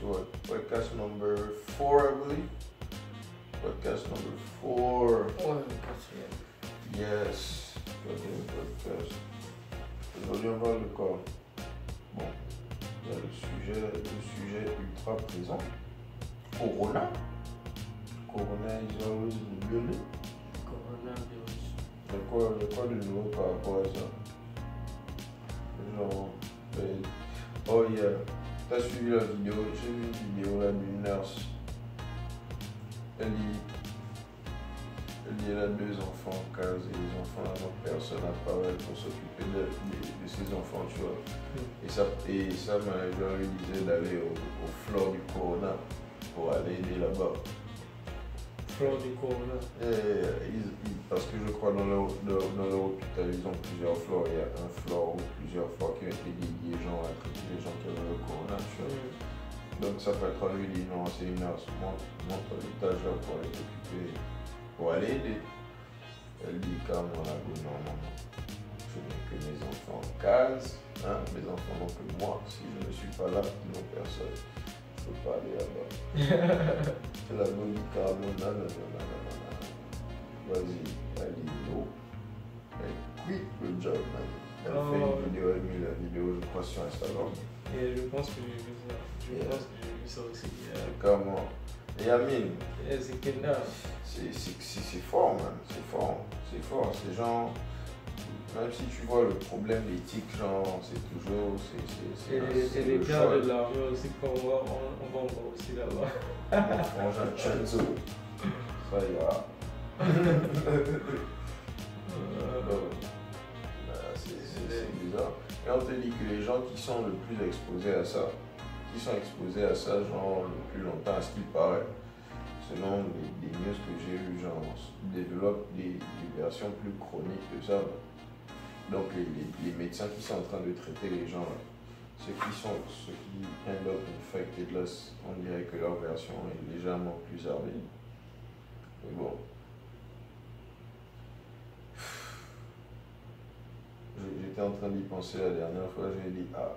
to what? Podcast number four, I believe. Podcast number four. Quatrième. Yes. Quatrième podcast. Aujourd'hui, on parle de quoi Bon, il y a le sujet, le sujet ultra présent. Corona. Corona is always in the building. Coronavirus. Il y a quoi, il y a quoi de nouveau par rapport à ça? Ben, oh yeah, t'as suivi la vidéo, personne pour s'occuper de, de, de ses enfants, tu vois. Et ça, et ça manager lui disait d'aller au, au floor du Corona pour aller aider là-bas. Flore du corona. Et ils- ils- parce que je crois dans leur, dans, dans leur hôpital, ils ont plusieurs floors. Il y a un floor ou plusieurs floors qui ont été dédiés gens à traiter les gens qui avaient le corona. tu vois. Mm. Donc ça peut être lui dit non, c'est une nurse, montre, montre l'étage pour aller t'occuper, pour aller aider. Elle dit carrément là, go, non, non, non. Je n'ai que mes enfants en case, hein, mes enfants n'ont que moi. Si je ne suis pas là, ils n'ont personne. Je ne peux pas aller là-bas. C'est la bonne dit non, non, non, non, non, non, non. Vas-y, elle dit non. Elle quitte le job. Elle Oh. fait une vidéo, elle met la vidéo, je crois, sur Instagram. Et je pense que j'ai vu ça. Je pense que j'ai vu ça aussi. Euh, Comment Et Amine, c'est fort, man. C'est fort. C'est fort. Ces gens, même si tu vois le problème d'éthique, genre, c'est toujours. c'est- Et un- les, c'est et les le gars choix. de l'armée aussi, qu'on va, on, on va voir aussi là-bas. Mon frangin Chenzo. Ça ira. Euh, Bah, c'est bizarre. Et on te dit que les gens qui sont le plus exposés à ça, qui sont exposés à ça, genre, le plus longtemps, à ce qu'il paraît, selon les, les news que j'ai eues, genre, développent des, versions plus chroniques de ça. Donc, les, médecins qui sont en train de traiter les gens, ceux qui sont, ceux qui end up infected, là, on dirait que leur version est légèrement plus armée. Mais bon. J'étais en train d'y penser la dernière fois, j'ai dit, ah,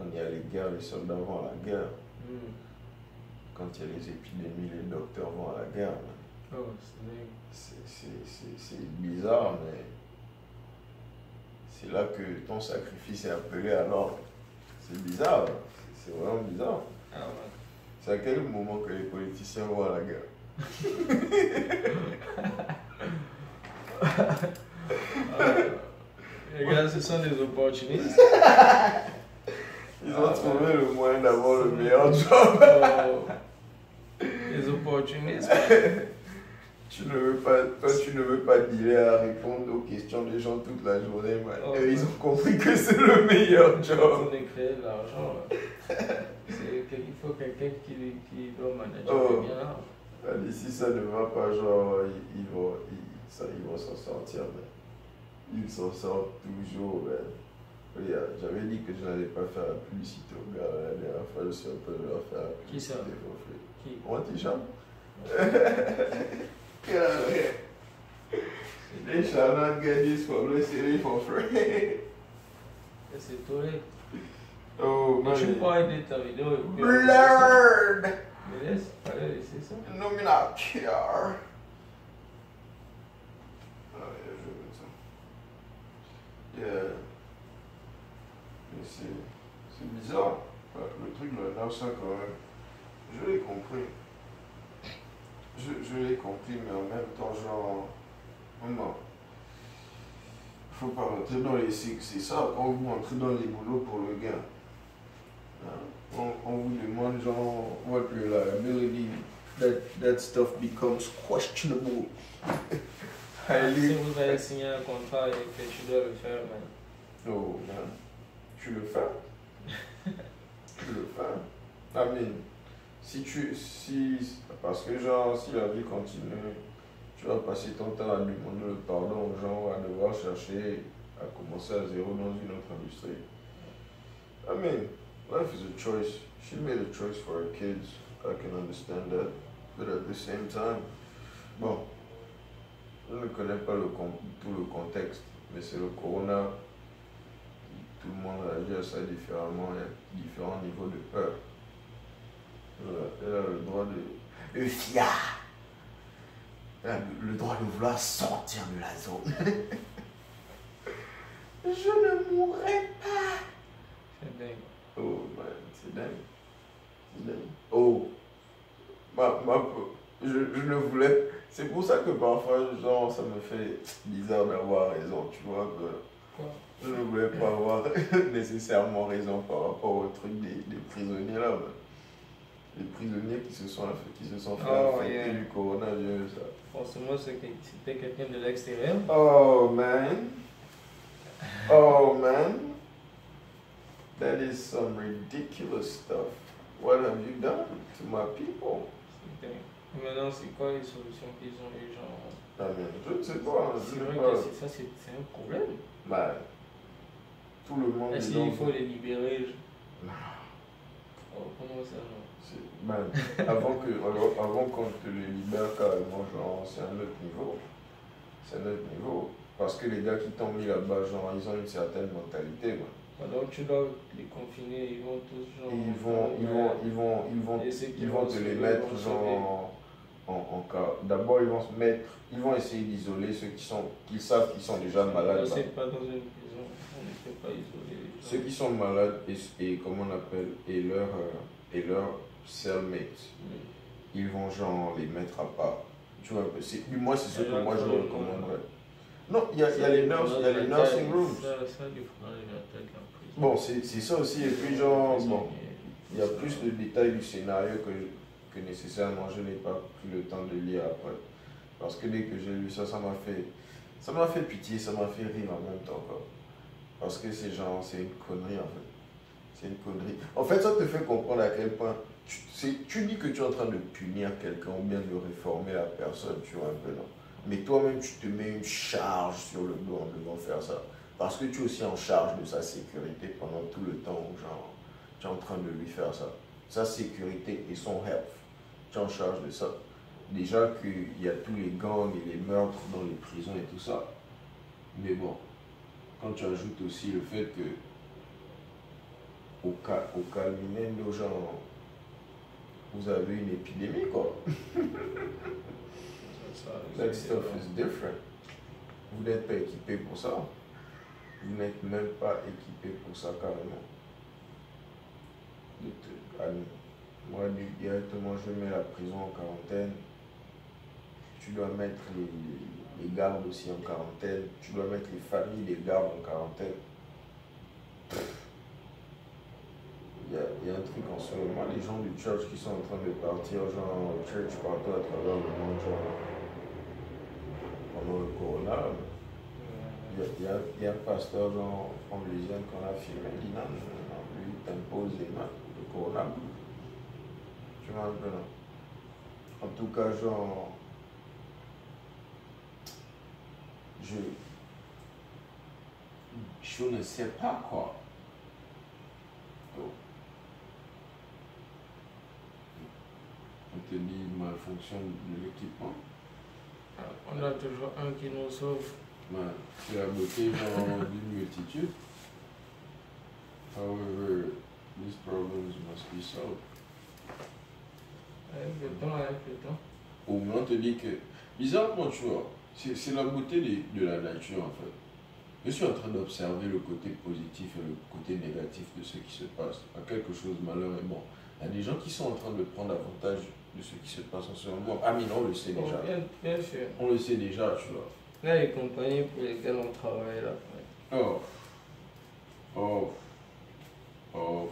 quand il y a les guerres, les soldats vont à la guerre. mm. Quand il y a les épidémies, les docteurs vont à la guerre. Oh, c'est bizarre, mais c'est là que ton sacrifice est appelé à l'ordre. C'est bizarre, c'est vraiment bizarre. Ah ouais. C'est à quel moment que les politiciens vont à la guerre? Euh, les gars, ce sont des opportunistes. Ils ont trouvé le moyen d'avoir le meilleur job. Oh, des opportunistes. Tu ne veux pas, toi, tu ne veux pas dealer à répondre aux questions des gens toute la journée, man. Oh, ouais. ils ont compris que c'est le meilleur job. On est créé de l'argent. C'est quel- Il faut quelqu'un qui, qui doit manager Oh. bien. Allez, si ça ne va pas, genre, ils, ils vont, ils, ça, ils vont s'en sortir, mais ils s'en sortent toujours, man. Regarde, J'avais dit que je n'allais pas faire la publicité aux gars la dernière fois, je suis en train de leur faire la Qui ça publicité. Qui t-shirt. They shall not get this for free. C'est. Oh, Mais tu man. pourras aider ta vidéo. et Blurred. Mais laisse, fallait laisser ça. Yeah. C'est, bizarre. Ouais, Le truc la NASA, quand même, je l'ai compris. Je, je l'ai compris, mais en même temps, genre, non. Faut pas rentrer dans les cycles. C'est ça, quand vous entrez dans les boulots pour le gain. Hein, On, on vous demande, genre, what reliability, that, that stuff becomes questionable. Si Highly. vous avez signé un contrat et que tu dois le faire, man. Oh, man. Tu le fais. tu le fais. I mean, si tu. Si, parce que, genre, si la vie continue, tu vas passer ton temps à demander le pardon aux gens, à devoir chercher à commencer à zéro dans une autre industrie. I mean, life is a choice. She made a choice for her kids. I can understand that. But at the same time, bon, je ne connais pas le, tout le contexte, mais c'est le corona. Tout le monde réagit à ça différemment. Il y a différents niveaux de peur. Elle a le droit de. Le FIA. Elle a le droit de vouloir sortir de la zone. Je ne mourrai pas. C'est dingue. Oh, man, c'est dingue. C'est dingue. Oh. Ma, ma, je, je ne voulais. C'est pour ça que parfois, genre, ça me fait bizarre d'avoir raison, tu vois. Que Quoi? Je ne voulais pas avoir nécessairement raison par rapport au truc des, des prisonniers là. Les prisonniers qui se sont, qui se sont fait Oh, yeah. du coronavirus. Forcément, c'était quelqu'un de l'extérieur. Oh man. Oh man. That is some ridiculous stuff. What have you done to my people? Maintenant, c'est quoi les solutions qu'ils ont les gens? I mean, je ne sais pas. Je C'est vrai pas. que c'est- ça, c'est un problème. Man. Tout le monde Est-ce est qu'il faut les libérer je- Oh, comment ça, non C'est- Man, avant que avant, avant qu'on te le libère carrément, genre, c'est un autre niveau. C'est un autre niveau. Parce que les gars qui t'ont mis là-bas, genre, ils ont une certaine mentalité, man. Alors, tu dois les confiner, ils vont tous genre. Ils vont, ils vont, ils vont, ils vont, ils vont te les mettre genre en, en cas. D'abord, ils vont se mettre, ils vont essayer d'isoler ceux qui sont, qui savent qu'ils sont déjà malades. C'est pas dans une prison, on ne peut pas. Ceux qui sont malades et, et comment on appelle et leur euh, et leur cellmates, Mm. ils vont genre les mettre à part. Tu vois, moi c'est ce que moi je recommanderais. Non, il y a, y a les nurses, il y a les nursing rooms. Bon, c'est, ça aussi. Et puis genre, bon, il y a plus de détails du scénario que, que nécessairement je n'ai pas pris le temps de lire après. Parce que dès que j'ai lu ça, ça m'a fait, ça m'a fait pitié, ça m'a fait rire en même temps. Quoi. Parce que c'est genre, c'est une connerie en fait. C'est une connerie. En fait, ça te fait comprendre à quel point tu, tu dis que tu es en train de punir quelqu'un ou bien de réformer la personne, tu vois un peu, non? Mais toi-même, tu te mets une charge sur le dos en devant faire ça. Parce que tu es aussi en charge de sa sécurité pendant tout le temps où genre, tu es en train de lui faire ça. Sa sécurité et son health. Tu es en charge de ça. Déjà qu'il y a tous les gangs et les meurtres dans les prisons et tout ça. Mais bon, quand tu ajoutes aussi le fait que au, ca au Calminendo, genre, vous avez une épidémie, quoi. That c'est- stuff is different. Vous n'êtes pas équipé pour ça. Vous n'êtes même pas équipé pour ça carrément. Allez, Moi, directement, je mets la prison en quarantaine. Tu dois mettre les, les- gardes aussi en quarantaine. Tu dois mettre les familles des gardes en quarantaine. Il y a, il y a un truc en ce moment, les gens du church qui sont en train de partir, genre, church partout à travers le monde, genre, pendant le corona. Il y a, il y a- un pasteur genre anglisien qu'on a filmé, il dit lui t'impose les mains, le corona. Tu vois un peu, En tout cas, genre, je, je ne sais pas quoi. Donc, on te dit malfonction de l'équipement. On a toujours un qui nous sauve. Ouais, c'est la beauté d'une multitude. However, these problems must be solved. Avec le temps, avec le temps. Au moins, on te dit que, bizarrement, tu vois, c'est la beauté de, de la nature en fait. Je suis en train d'observer le côté positif et le côté négatif de ce qui se passe. À quelque chose de malheur et bon. Il y a des gens qui sont en train de prendre avantage de ce qui se passe en ce moment. Ah, mais non, on le sait déjà. bien, bien sûr. On le sait déjà, tu vois. Là, les compagnies pour lesquelles on travaille là. Oh. Oh. Oh.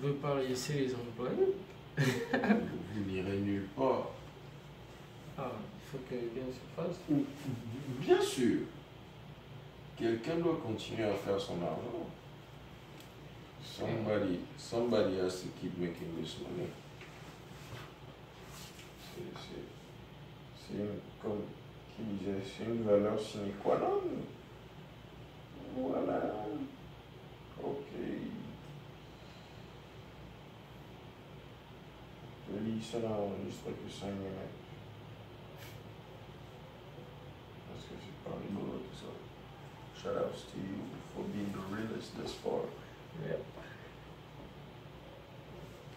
je veux pas laisser les employés. Vous n'irez nulle part. Ah, faut que bien se fasse. Bien sûr, quelqu'un doit continuer à faire son argent. Somebody, somebody has to keep making this money. C'est- comme qui disait, c'est une valeur sine qua non. Voilà. Ok. Je lis ça n'enregistre que 5 minutes. Parce que c'est pas rigolo tout ça. Shout out to you for being the realest this far. Yeah.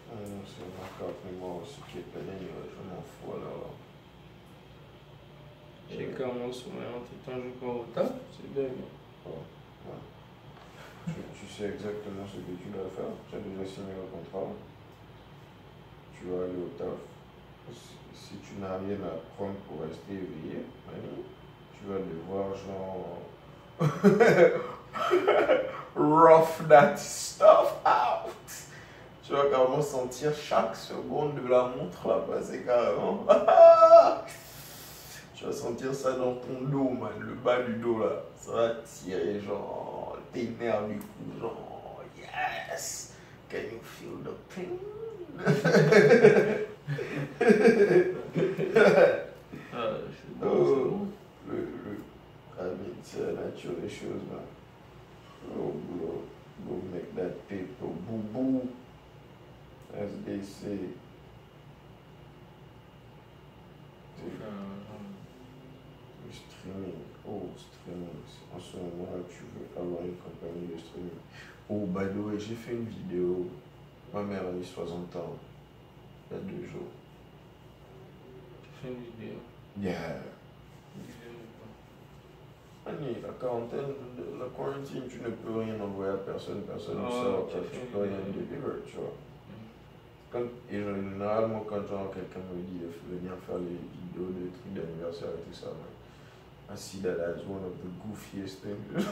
Hum, c'est ma carte mémoire aussi qui est pleine, anyway, je m'en fous alors. J'ai commencé, mais en tout temps, je au taf, c'est bien. Tu, tu sais exactement ce que tu dois faire. Tu as déjà signé le contrat. Tu vas aller au taf. Si, si tu n'as rien à prendre pour rester éveillé, tu vas devoir genre rough that stuff out. Tu vas carrément sentir chaque seconde de la montre là passer carrément. tu vas sentir ça dans ton dos, man, le bas du dos là. Ça va tirer genre tes nerfs du cou, genre yes. Can you feel the pain? Bon, Oh. c'est bon. le, le, I mean, c'est la nature des choses, man. Oh, bro, go make that paper boo boo, as they say. Le streaming, oh, streaming. En ce moment, tu veux avoir une compagnie de streaming. Oh, by the way, j'ai fait une vidéo. Ma mère a eu 60 ans. Il y a deux jours. Fais une vidéo? Yeah. Vidéo de quoi Annie, la quarantaine, la quarantine, tu ne peux rien envoyer à personne, personne ne Ah, sort, tu peux rien délivrer, tu vois. Quand, et généralement, quand genre, quelqu'un me dit de venir faire les vidéos de trucs d'anniversaire et tout ça, man, I see that as one of the goofiest things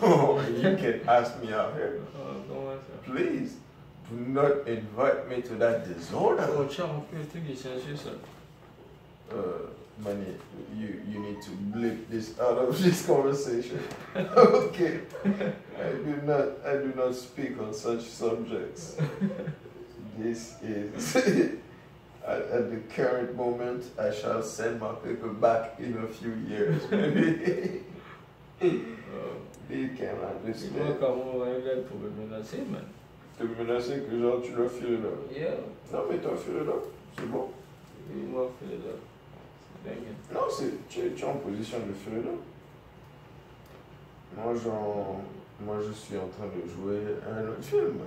you can ask me out here. Ah, Please, do not invite me to that disorder. Oh, tiens, on peut truc de chercher ça. Uh, Manny, you, you need to blip this out of this conversation. okay. I do not I do not speak on such subjects. This is at, at the current moment I shall send my paper back in a few years. Maybe Euh, they can understand. comment on va y aller me menacer, man. Te menacer que genre tu dois filer là. Yeah. Non mais toi filer là, c'est bon. Moi, fais là. C'est. Non, c'est, tu, es, tu es en position de filer là. Moi, genre, moi, je suis en train de jouer un autre film.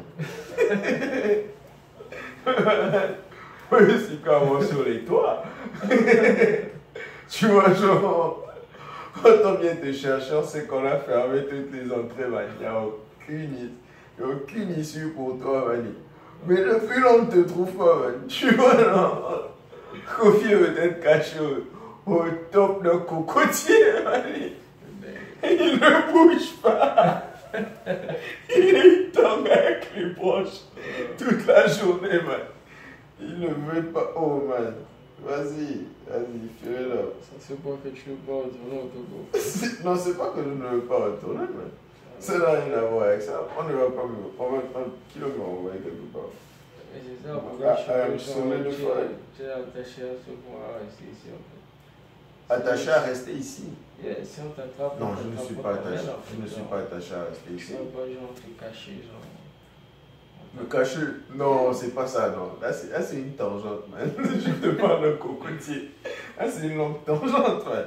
oui, c'est comme sur les toits. tu vois, genre, quand on vient te chercher, sait qu'on a fermé toutes les entrées, man. Il n'y a aucune, aucune issue pour toi, man. Mais depuis là, on ne te trouve pas, man. Tu vois, genre, Kofi veut être caché au, au top d'un cocotier, dingue. Il ne bouge pas. Il tombe avec les branches toute la journée, man. Il ne veut pas. Oh, man. Vas-y, vas-y, fais-le là. Ça, c'est pas que tu veux pas retourner au Togo. Non, c'est pas que je ne veux pas retourner, man. Ça n'a rien à voir avec ça. On ne va pas me. On va un kilo m'envoyer quelque part? Ah, ah, attaché à rester ici, en fait. Attaché à rester ici. Yeah, si on t'attrape, Non, on je ne suis pas ta attaché. Je ne suis pas attaché à rester ici. pas genre te cacher, genre. Me cacher Non, c'est pas ça, non. Là, c'est une tangente, man. Je te parle d'un cocotier. Là, c'est une longue tangente, man.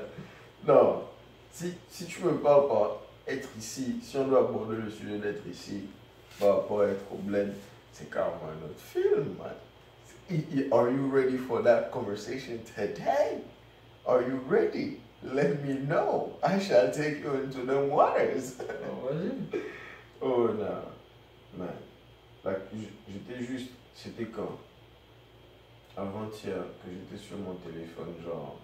Non. Si, si tu me parles par être ici, si on doit aborder le sujet d'être ici, par rapport à être au bled, c'est carrément un autre film, man. Are you ready for that conversation today? Are you ready? Let me know. I shall take you into the waters. Oh. Oh non, man. J'étais juste, c'était quand? Avant-hier que j'étais sur mon téléphone, genre,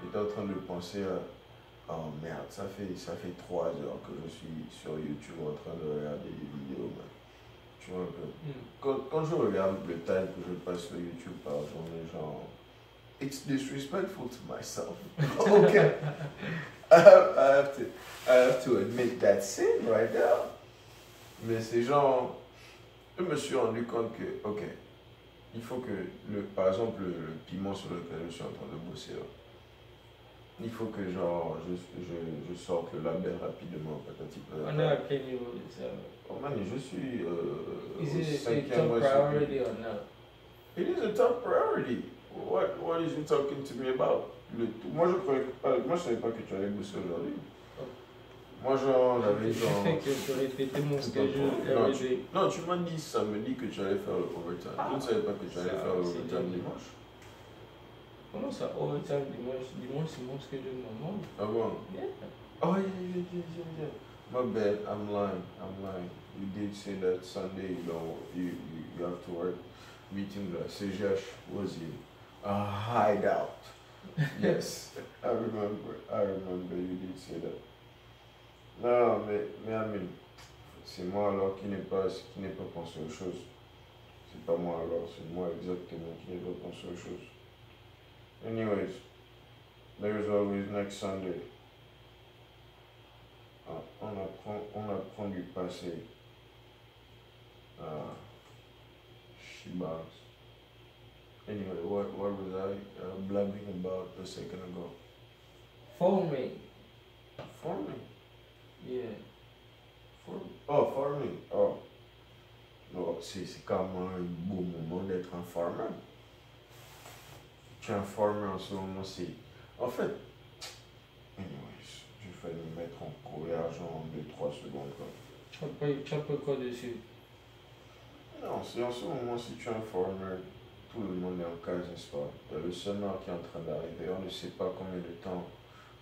j'étais en train de penser à, oh merde, ça fait, ça fait trois heures que je suis sur YouTube en train de regarder des vidéos, man. Quand, quand je regarde le time que je passe sur YouTube par journée, genre, it's disrespectful to myself. okay. I have, to, I have to admit that sin right now. Mais c'est genre, je me suis rendu compte que, ok, il faut que, le, par exemple, le, le piment sur lequel je suis en train de bosser là, il faut que genre, je, je, je sorte le label rapidement. On est à quel niveau? Oh man, je suis euh, Is it top priority or not? It is a top priority. What, what is you talking to me about? Le. Moi, je que- euh, moi, je savais pas que tu allais bosser aujourd'hui. Oh. Moi, genre, j'avais Je genre. fais que tu répétais mon schedule pas. Non, day. Non, tu m'as dit samedi que tu allais faire le overtime. Je ne savais pas que tu allais faire le overtime dimanche. Comment ça, overtime dimanche Dimanche, c'est mon schedule normal. Ah bon? Yeah. Oh, yeah, yeah, yeah, yeah, yeah. My bad, I'm lying, I'm lying. You did say that Sunday, you know, you, you, you have to work. Meeting the CGH was in a hideout. Yes, I remember, I remember you did say that. Non, mais, mais Amine, c'est moi alors qui n'ai pas, qui n'ai pas pensé aux choses. C'est pas moi alors, c'est moi exactement qui n'ai pas pensé aux choses. Anyways, there's always next Sunday. Ah, on, apprend, on apprend du passé. Ah, Shibas. Anyway, what, what was I uh, blabbing about a second ago? Forming. Farming. Yeah. Farm- Oh, farming. Oh. Non, c'est c'est quand même un beau moment d'être un farmer. Tu es un farmer en ce moment, c'est. En fait. Anyways, je vais me mettre en courage en 2-3 secondes. Quoi. Tu as pas quoi dessus? Non, c'est en ce moment, si tu es un farmer, tout le monde est en case, n'est-ce pas? Il y a le summer qui est en train d'arriver. On ne sait pas combien de temps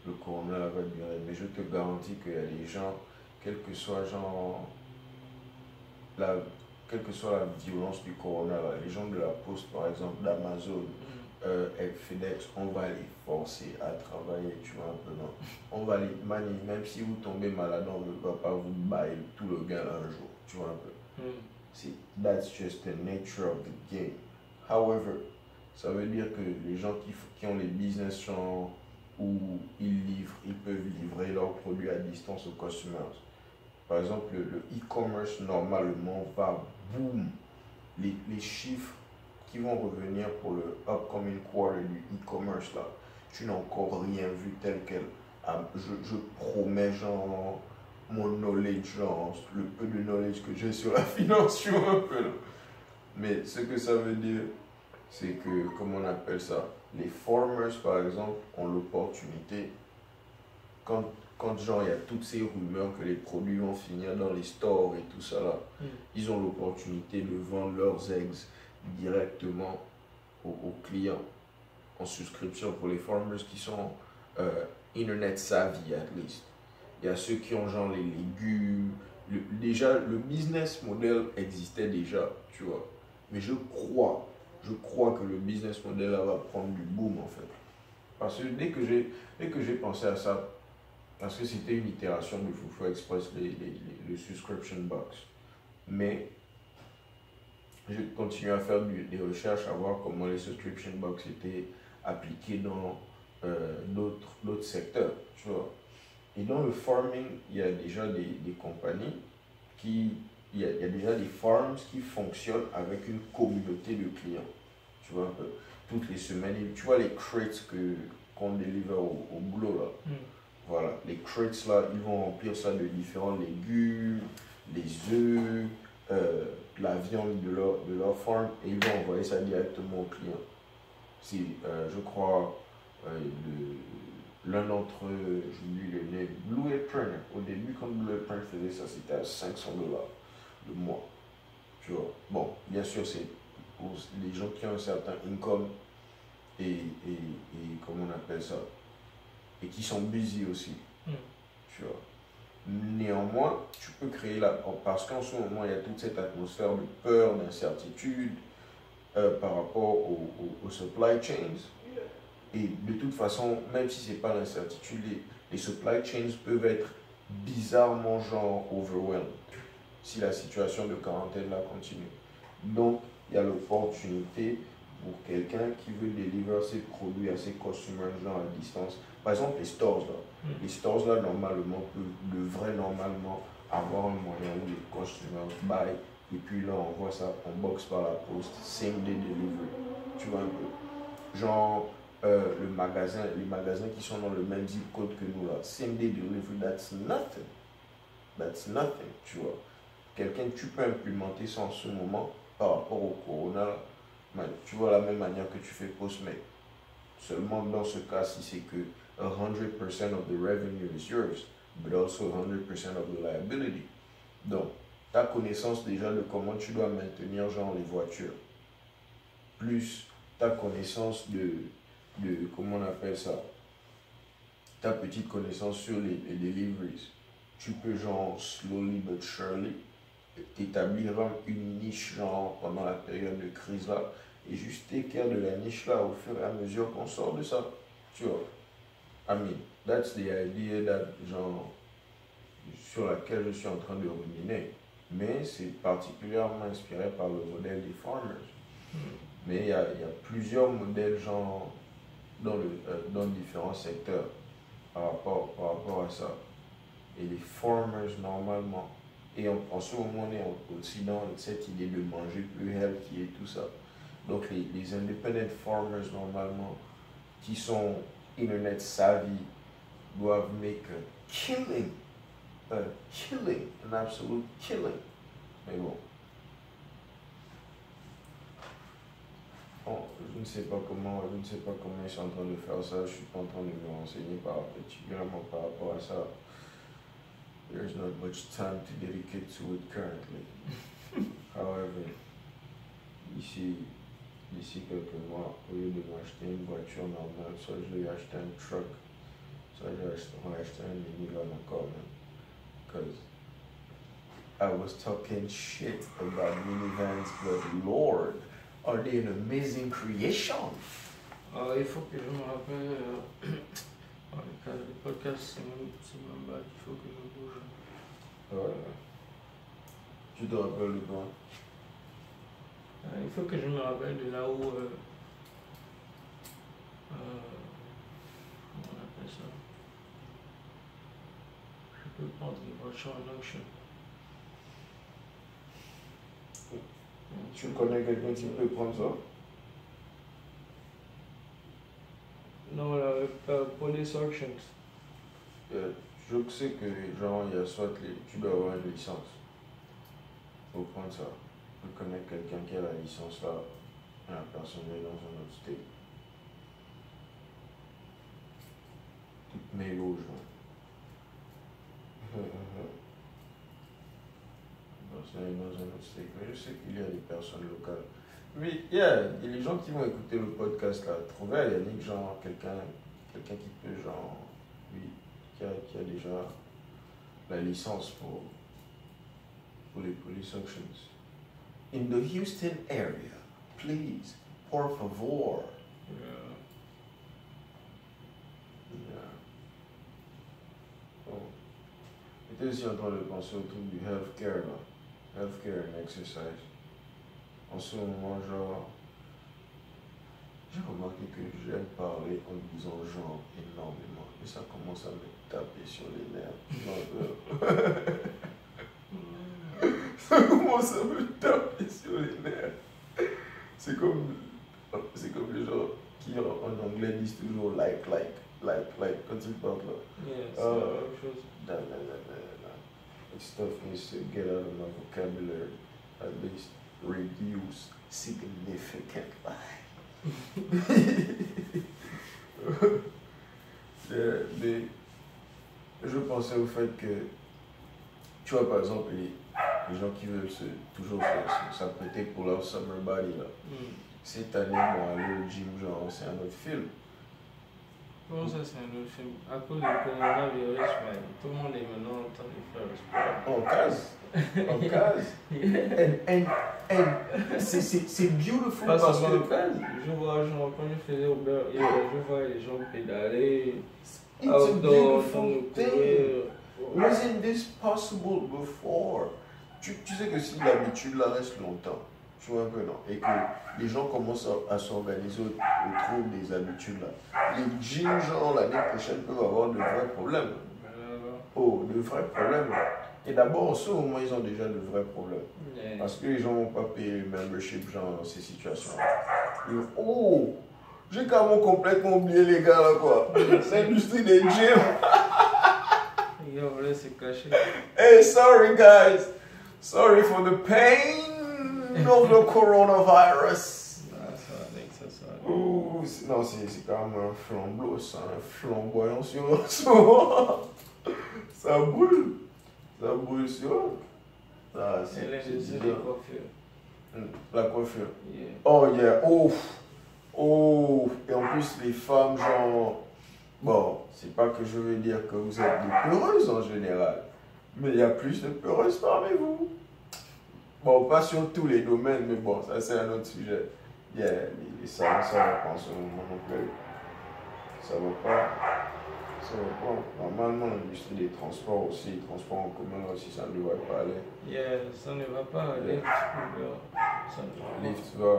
le corona va durer, mais je te garantis qu'il y a des gens, quel que soit genre la, quelle que soit la violence du corona, les gens de la poste, par exemple, d'Amazon, euh, et FedEx, on va les forcer à travailler, tu vois un peu, non On va les manier, même si vous tombez malade, on ne va pas vous bailler tout le gain un jour, tu vois un peu. Mm. See, that's just the nature of the game. However, ça veut dire que les gens qui, ont les business genre où ils livrent, ils peuvent livrer leurs produits à distance aux customers. Par exemple, le e-commerce normalement va boom. Les, les chiffres qui vont revenir pour le upcoming quarter du e-commerce là, tu n'as encore rien vu tel quel. Ah, je, je promets genre mon knowledge, genre le peu de knowledge que j'ai sur la finance, tu vois un peu là. Mais ce que ça veut dire, c'est que, comment on appelle ça, les farmers par exemple ont l'opportunité, quand, quand genre il y a toutes ces rumeurs que les produits vont finir dans les stores et tout ça là, Mm. ils ont l'opportunité de vendre leurs eggs directement aux, clients en subscription pour les farmers qui sont euh, internet savvy at least. Il y a ceux qui ont genre les légumes. Déjà, le business model existait déjà, tu vois. Mais je crois, je crois que le business model va prendre du boom en fait. Parce que dès que j'ai, dès que j'ai pensé à ça, parce que c'était une itération de Foufou Express, les- les- le subscription box. Mais j'ai continué à faire des recherches, à voir comment les subscription box étaient appliqués dans euh, d'autres secteurs, tu vois. Et dans le farming, il y a déjà des, des compagnies qui, il y, a, il y a déjà des farms qui fonctionnent avec une communauté de clients, tu vois un peu. Toutes les semaines, tu vois les crates qu'on délivre au, au boulot là. Mm. Voilà, les crates là, ils vont remplir ça de différents légumes, les œufs, euh, la viande de leur, de leur farm et ils vont envoyer ça directement aux clients. C'est, euh, je crois, euh, l'un d'entre eux, j'oublie le nom, Blue Apron. Au début, quand Blue Apron faisait ça, c'était à 500 dollars le mois. Tu vois. Bon, bien sûr, c'est pour les gens qui ont un certain income et, et, et comment on appelle ça, et qui sont busy aussi. Mm. Tu vois. Néanmoins, tu peux créer la. Parce qu'en ce moment, il y a toute cette atmosphère de peur, d'incertitude euh, par rapport aux, supply chains. Et de toute façon, même si ce n'est pas l'incertitude, les, les supply chains peuvent être bizarrement genre overwhelmed si la situation de quarantaine là continue. Donc, il y a l'opportunité pour quelqu'un qui veut délivrer ses produits à ses customers genre à distance. Par exemple, les stores là. Mm. Les stores là, normalement, devraient normalement avoir un moyen où les customers buy et puis là, on voit ça en box par la poste, same day delivery. Tu vois un peu. Genre, euh, le magasin, les magasins qui sont dans le même zip code que nous là, same day delivery, that's nothing. That's nothing, tu vois. Quelqu'un, tu peux implémenter ça en ce moment par rapport au corona, tu vois la même manière que tu fais Postmate. Seulement dans ce cas, si c'est que 100% of the revenue is yours, but also 100% of the liability. Donc, ta connaissance déjà de comment tu dois maintenir genre les voitures, plus ta connaissance de, de comment on appelle ça, ta petite connaissance sur les, les deliveries, tu peux genre slowly but surely t'établir une niche genre pendant la période de crise là et juste care de la niche là au fur et à mesure qu'on sort de ça. Tu vois. I mean, that's the idea that genre sur laquelle je suis en train de ruminer. Mais c'est particulièrement inspiré par le modèle des farmers. Hmm. Mais il y a, il y a plusieurs modèles genre dans, le, euh, dans différents secteurs par rapport, par rapport à ça. Et les farmers, normalement, et en, en ce moment, on est aussi dans cette idée de manger plus healthy et tout ça. Donc, les, independent farmers, normalement, qui sont internet savvy, doivent make a killing. A killing. An absolute killing. Mais bon. Je ne sais pas comment, je ne sais pas comment ils sont en train de faire ça. Je suis pas en train de me renseigner par, particulièrement par rapport à ça. There's not much time to dedicate to it currently. However, ici, quelques au lieu de m'acheter une voiture normale, soit je vais acheter un truck, soit je vais acheter, on va acheter un minivan encore même. Because I was talking shit about minivans, but Lord, are they an amazing creation? Alors, il faut que je me rappelle, euh, le podcast, c'est même, c'est même bas qu'il faut que je bouge. Tu te rappelles de quoi? Euh, il faut que je me rappelle de là où. Euh, euh, comment on appelle ça? Je peux prendre une voiture en auction. Tu connais quelqu'un qui peut prendre ça? Non, la Police Auctions. Euh, je sais que, genre, il y a soit tu dois avoir une licence pour prendre ça. Je connais quelqu'un qui a la licence là, et la personne est dans un autre state. La personne est dans un autre state. Mais je sais qu'il y a des personnes locales. Oui, il y a les gens qui vont écouter le podcast là. Trouver à Yannick, genre, quelqu'un quelqu'un qui peut, genre, qui a, déjà la licence pour, pour les police auctions. In the Houston area, please, por favor. Euh, Yeah. Bon. J'étais aussi en train de penser au truc du healthcare là. Healthcare and exercise. En ce moment, genre, j'ai remarqué que j'aime parler en disant genre énormément. Et ça commence à me taper sur les nerfs. Euh, ça commence à me taper sur les nerfs. C'est comme, c'est comme les gens qui en, anglais disent toujours like, like, like, like quand ils parlent là. yeah, c'est Ah. la même chose. Nah, nah, nah. That stuff needs to get out of my vocabulary. At least reduce significantly. Mais je pensais au fait que, tu vois, par exemple, les, les gens qui veulent se, toujours s'apprêter pour leur summer body, là. Hmm. Cette année, bon, aller au gym, genre, c'est un autre film. Comment ça, c'est un autre film À cause du coronavirus, man, tout le monde est maintenant en train de faire le sport. En case. En case. And, and, and, c'est- c'est c'est beautiful Pas parce seulement que case, je vois, genre, quand je faisais Uber, Eats, je vois les gens pédaler, it's a outdoor, train beautiful de thing. Wasn't this possible before? Tu, tu sais que si l'habitude là reste longtemps, tu vois un peu, non? Et que les gens commencent à, à s'organiser au- autour des habitudes là. Les gyms, genre, l'année prochaine peuvent avoir de vrais problèmes. Oh, de vrais problèmes. Et d'abord, en ce moment, ils ont déjà de vrais problèmes. Yeah. Parce que les gens vont pas payer le membership, genre, dans ces situations-là. Ils vont, Oh! J'ai carrément complètement oublié les gars là, quoi. L'industrie des gyms. Les gars voulaient se cacher. Hey, sorry guys. Sorry for the pain of the coronavirus. Ah. Ouh, c'est- non, c'est c'est quand même un flambeau, ça, un flamboyant sur moment. Ça brûle. Ça brûle sur eux. Ah, c'est bizarre. coiffures. Hmm, La coiffure. Yeah. Oh yeah, oh, oh, et en plus les femmes genre, bon, c'est pas que je veux dire que vous êtes des peureuses en général, mais il y a plus de peureuses parmi vous. Bon, pas sur tous les domaines, mais bon, ça c'est un autre sujet. Yeah, les, les salons, ça va pas en ce moment non plus. Ça va pas. Ça va pas. Normalement, l'industrie des transports aussi, les transports en commun aussi, ça ne devrait pas aller. Yeah, ça ne va pas. Lyft, Uber, va. Lyft va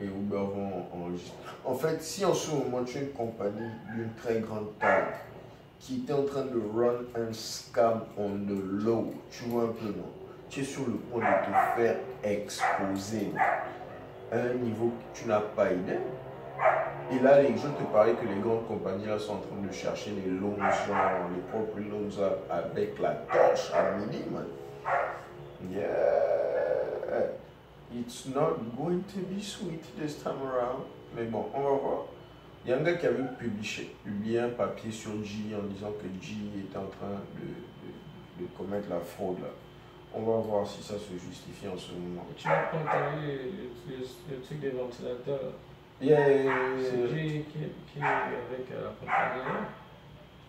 et Uber vont enregistrer. En fait, si en ce moment tu es une compagnie d'une très grande taille qui était en train de run un scam on the low, tu vois un peu, non? Tu es sur le point de te faire exposer à un niveau que tu n'as pas idée. Et là, les, je te parlais que les grandes compagnies là, sont en train de chercher les genre les propres là, avec la torche à minimum. Yeah. It's not going to be sweet this time around. Mais bon, on va voir. Il y a un gars qui avait publié, publié un papier sur G en disant que G était en train de, de, commettre la fraude. Là. On va voir si ça se justifie en ce moment. Tu pas entendu le, le, le truc des ventilateurs. Yeah, yeah, yeah, C'est. G qui, qui est avec euh, la compagnie.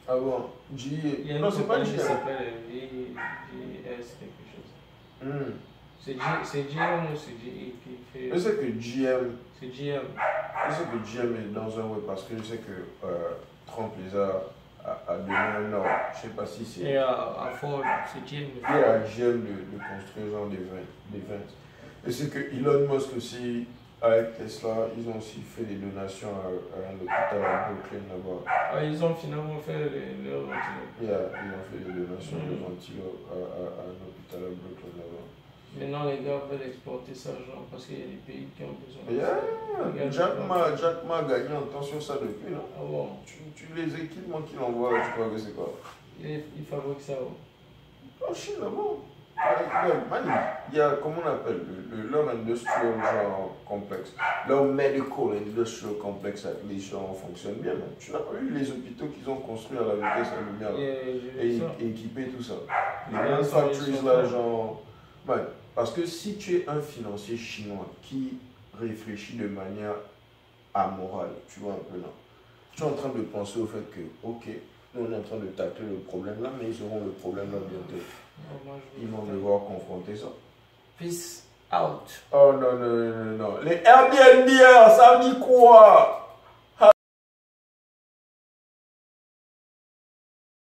Ah bon, G. Il y a Non, c'est pas G. qui hein. s'appelle V- VS quelque chose. Hmm. C'est GM ou c'est GE qui fait. Je sais que GM, C'est GM. je sais que GM est dans un web parce que je sais que euh, Trump les a, a, a donné un ordre. Je sais pas si c'est. Et à, à Ford, c'est GM. Il y a GM de, de construire genre des vins. Des vins. Et c'est que Elon Musk aussi, avec Tesla, ils ont aussi fait des donations à, à un hôpital à Brooklyn là-bas. Ah, ils ont finalement fait les- leur ventilateur. Il y a- ils ont fait des donations de ventilos à, à, à un hôpital à Brooklyn là-bas. Maintenant, les gars veulent exporter ça, genre, parce qu'il y a des pays qui ont besoin de Yeah. ça. Jack Ma, Jack Ma a gagné en temps sur ça depuis, non? Ah bon, tu, tu les équipements qu'il envoie, tu crois que c'est quoi? Il, il fabrique ça. oh. En Chine, là-bas. Il y a, comment on appelle, le, le, leur industrial genre complexe, leur medical industrial complexe les gens fonctionne bien. Tu n'as pas vu les hôpitaux qu'ils ont construits à la vitesse de la lumière Et et, équipés tout ça. Les grandes factories là, genre. Ouais, parce que si tu es un financier chinois qui réfléchit de manière amorale, tu vois un peu là, tu es en train de penser au fait que, ok, nous on est en train de tacler le problème là, mais ils auront le problème là bientôt. Ils vont devoir confronter ça. Peace out. Oh non, non, non, non, non. Les Airbnb, ça veut dire quoi?